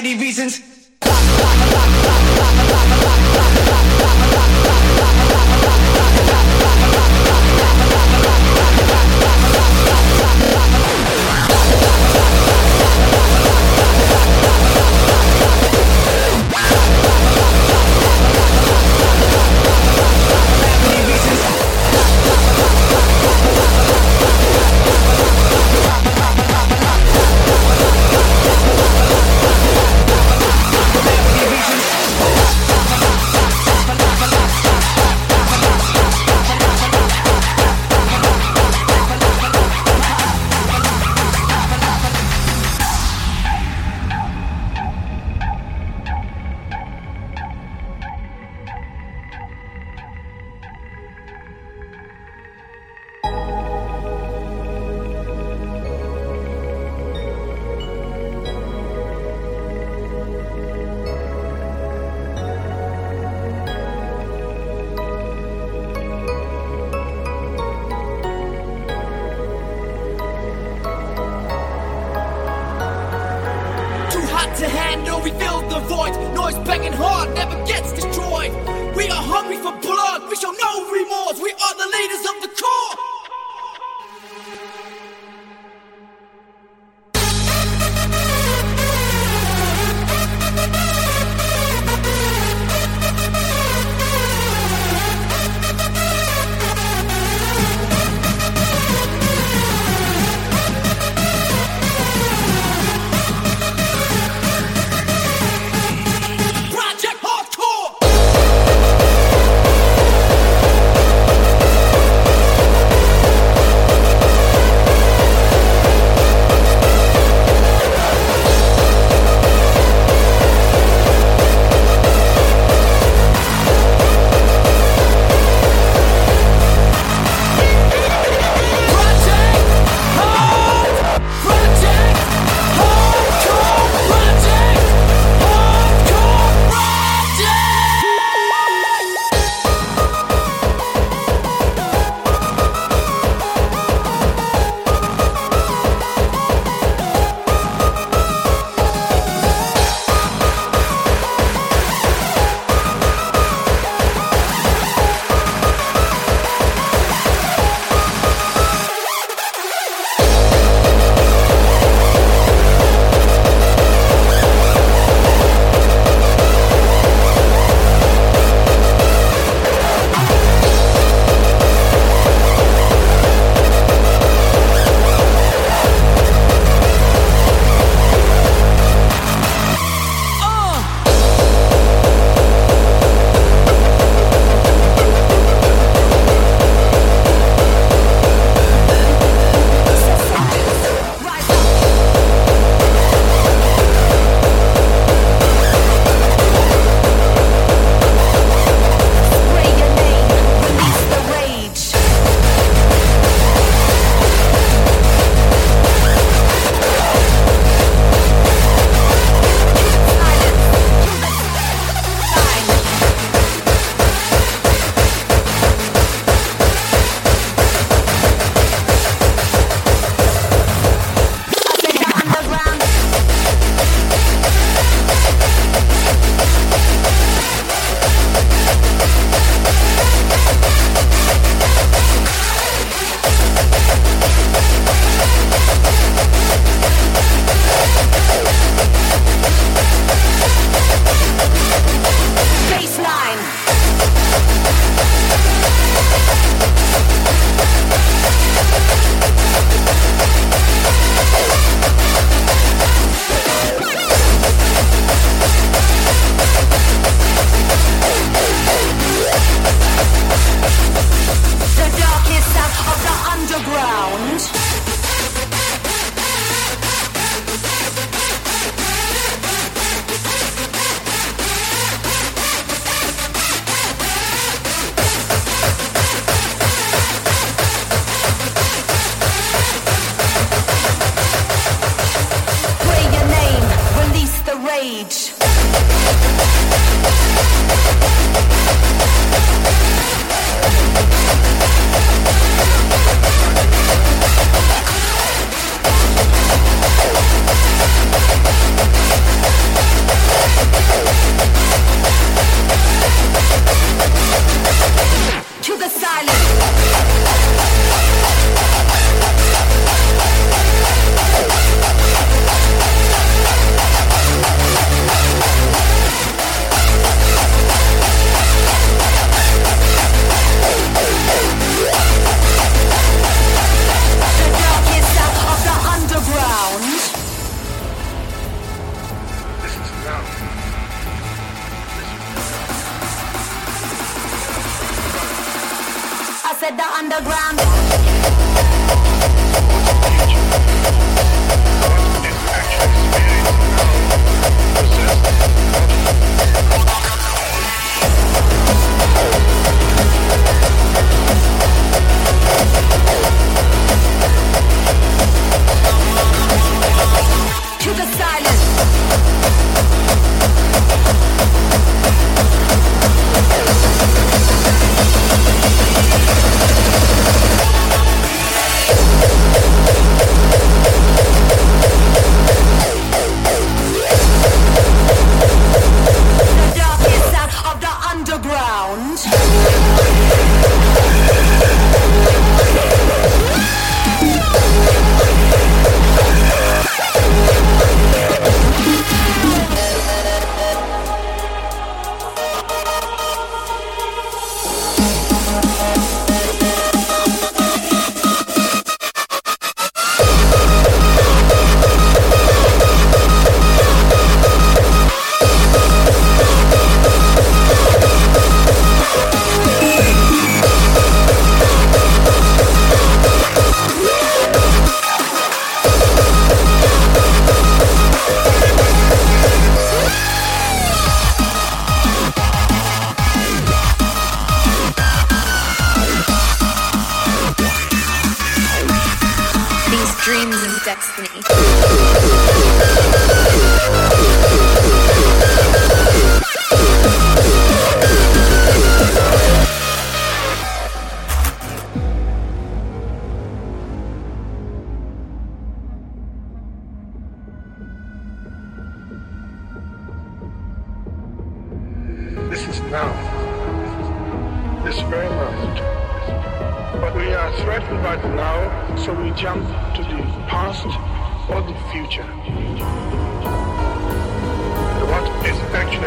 any reasons?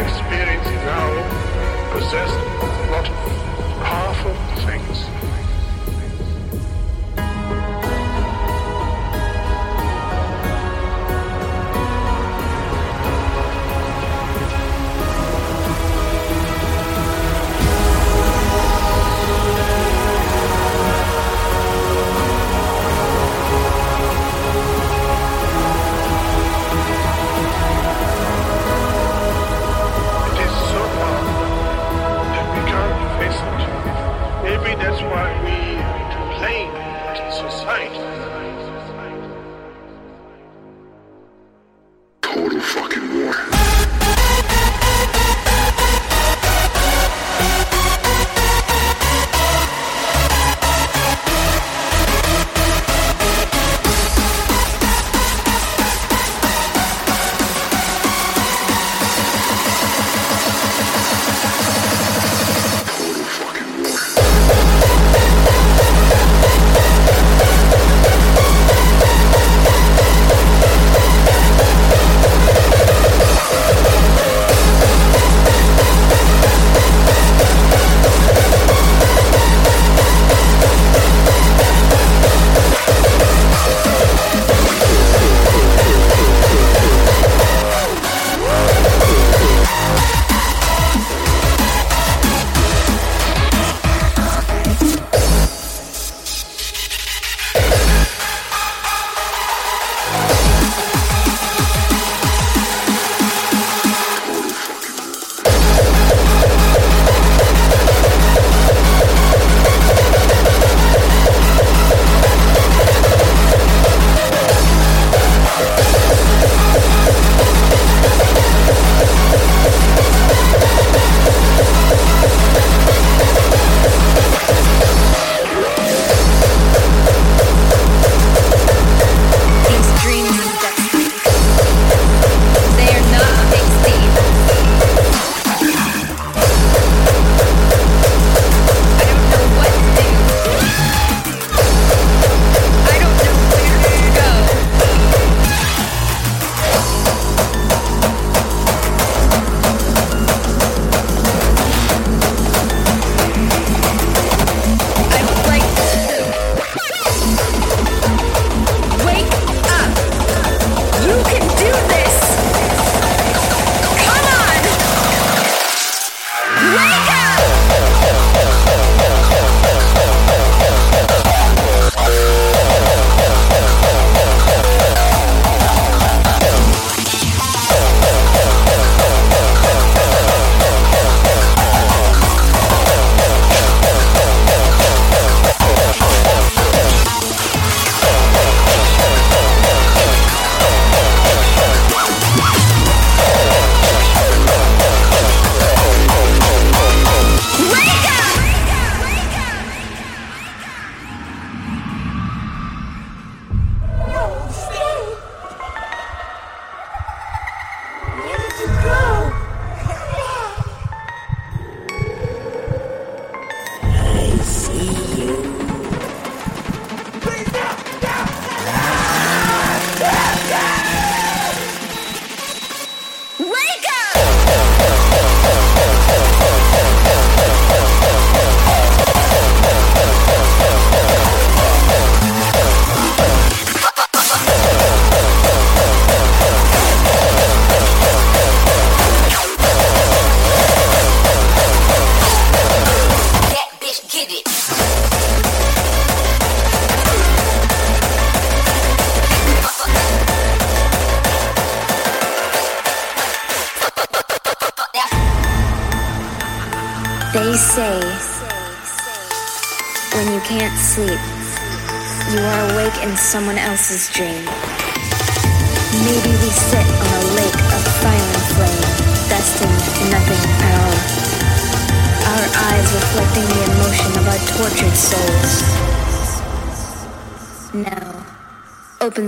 Is now possessed a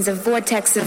a vortex of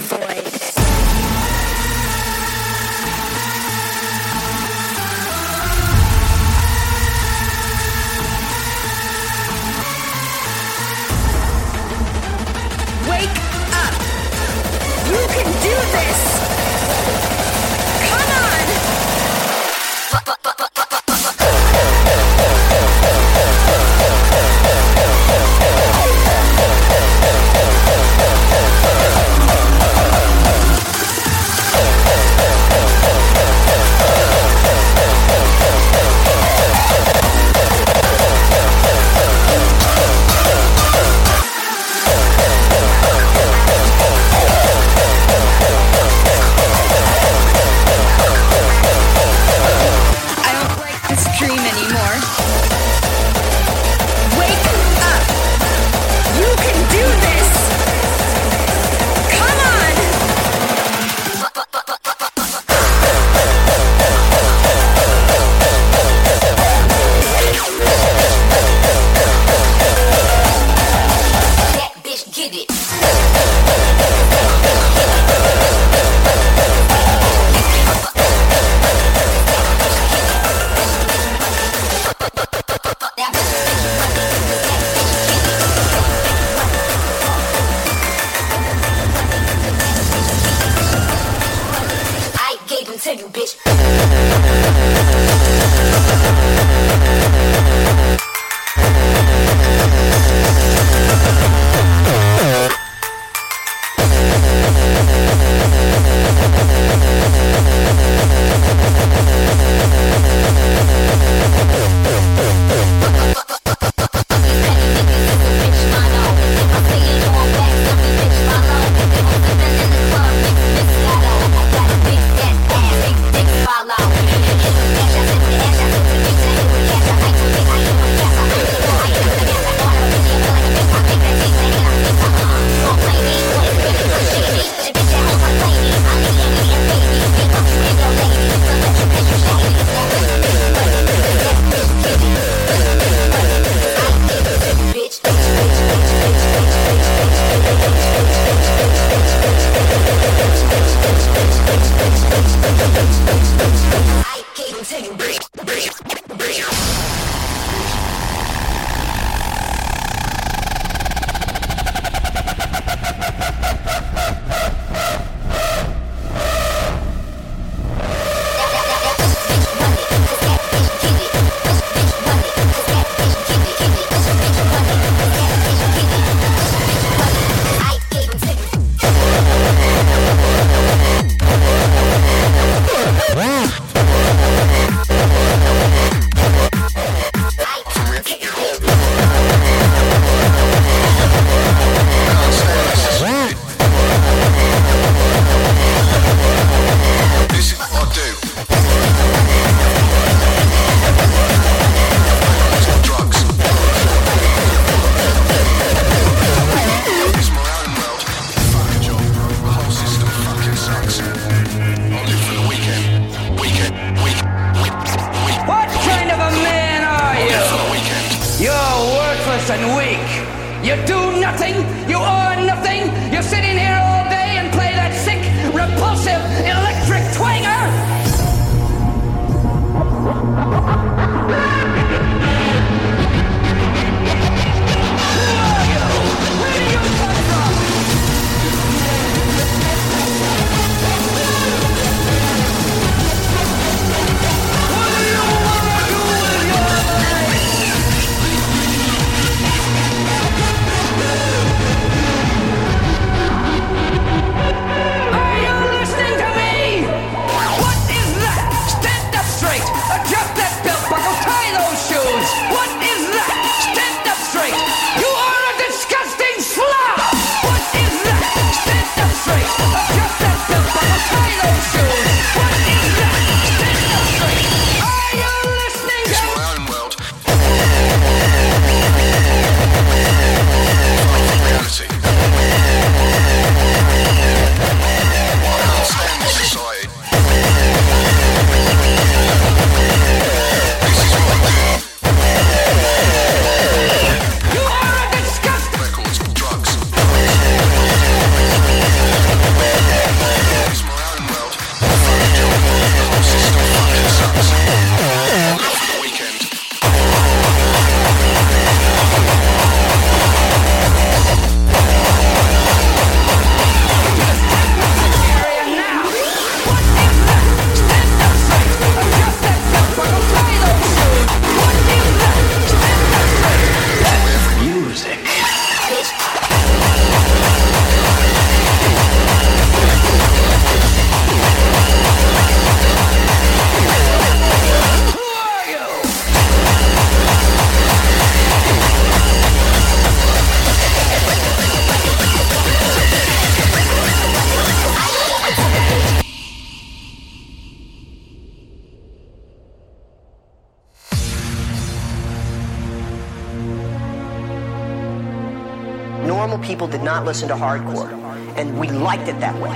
people did not listen to hardcore, and we liked it that way.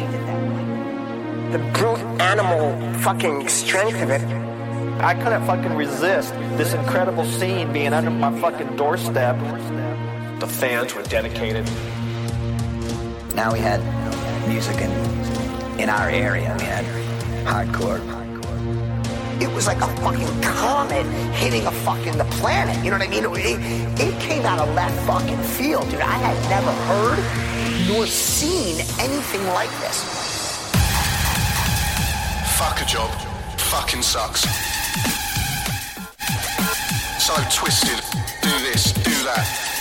The brute animal fucking strength of it. I couldn't fucking resist this incredible scene being under my fucking doorstep. The fans were dedicated. Now we had music in in our area. We had hardcore. It was like a fucking comet hitting a fucking the planet. You know what I mean? It, it came out of left fucking field, dude. I had never heard nor seen anything like this. Fuck a job. Fucking sucks. So twisted. Do this, do that.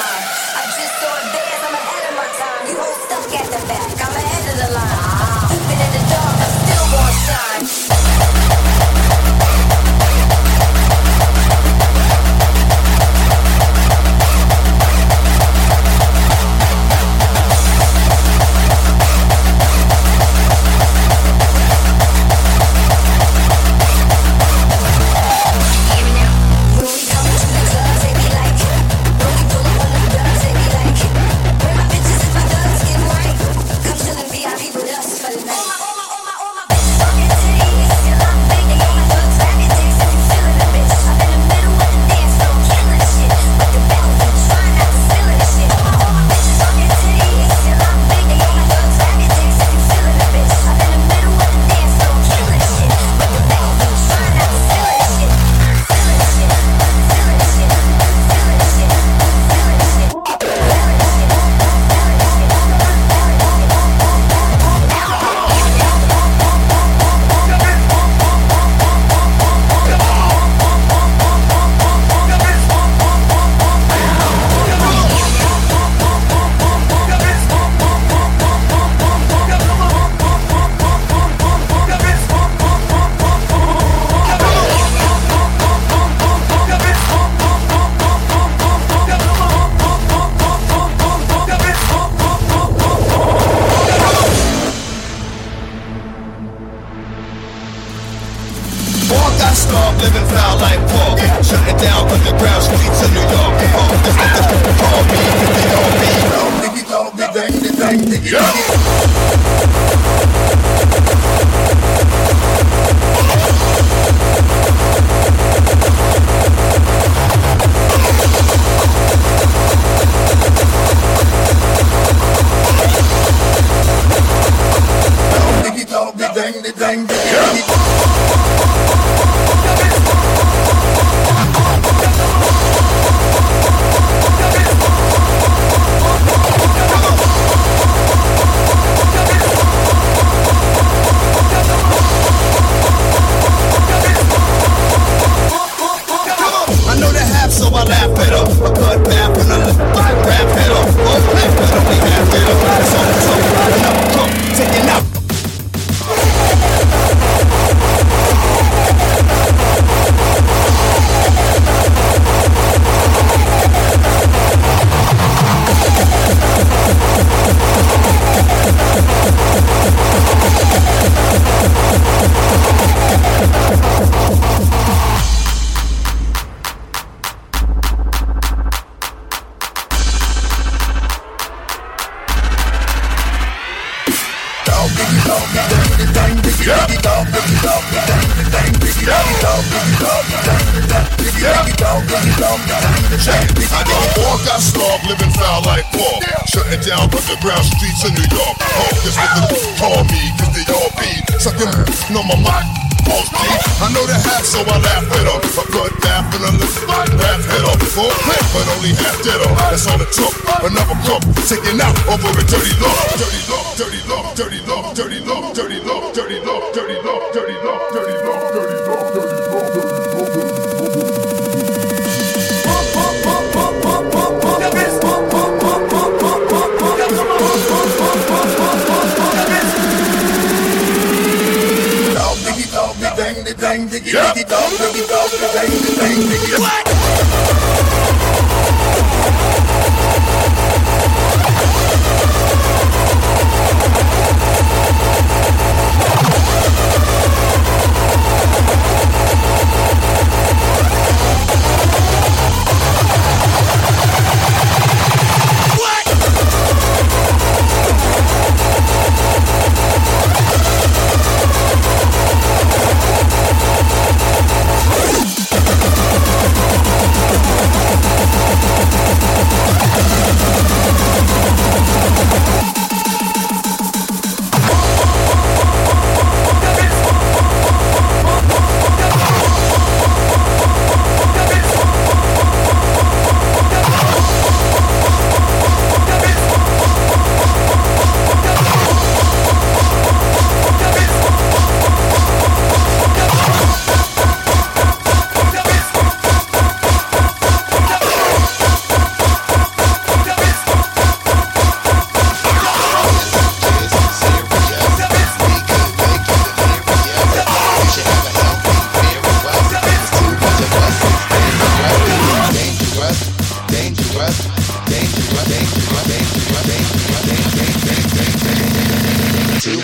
I just so advanced, I'm ahead of my time. You hold stuck at the back, I'm ahead of the line. Even in the dark, I still want shine.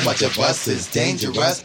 Much of us is dangerous.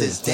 Is dangerous.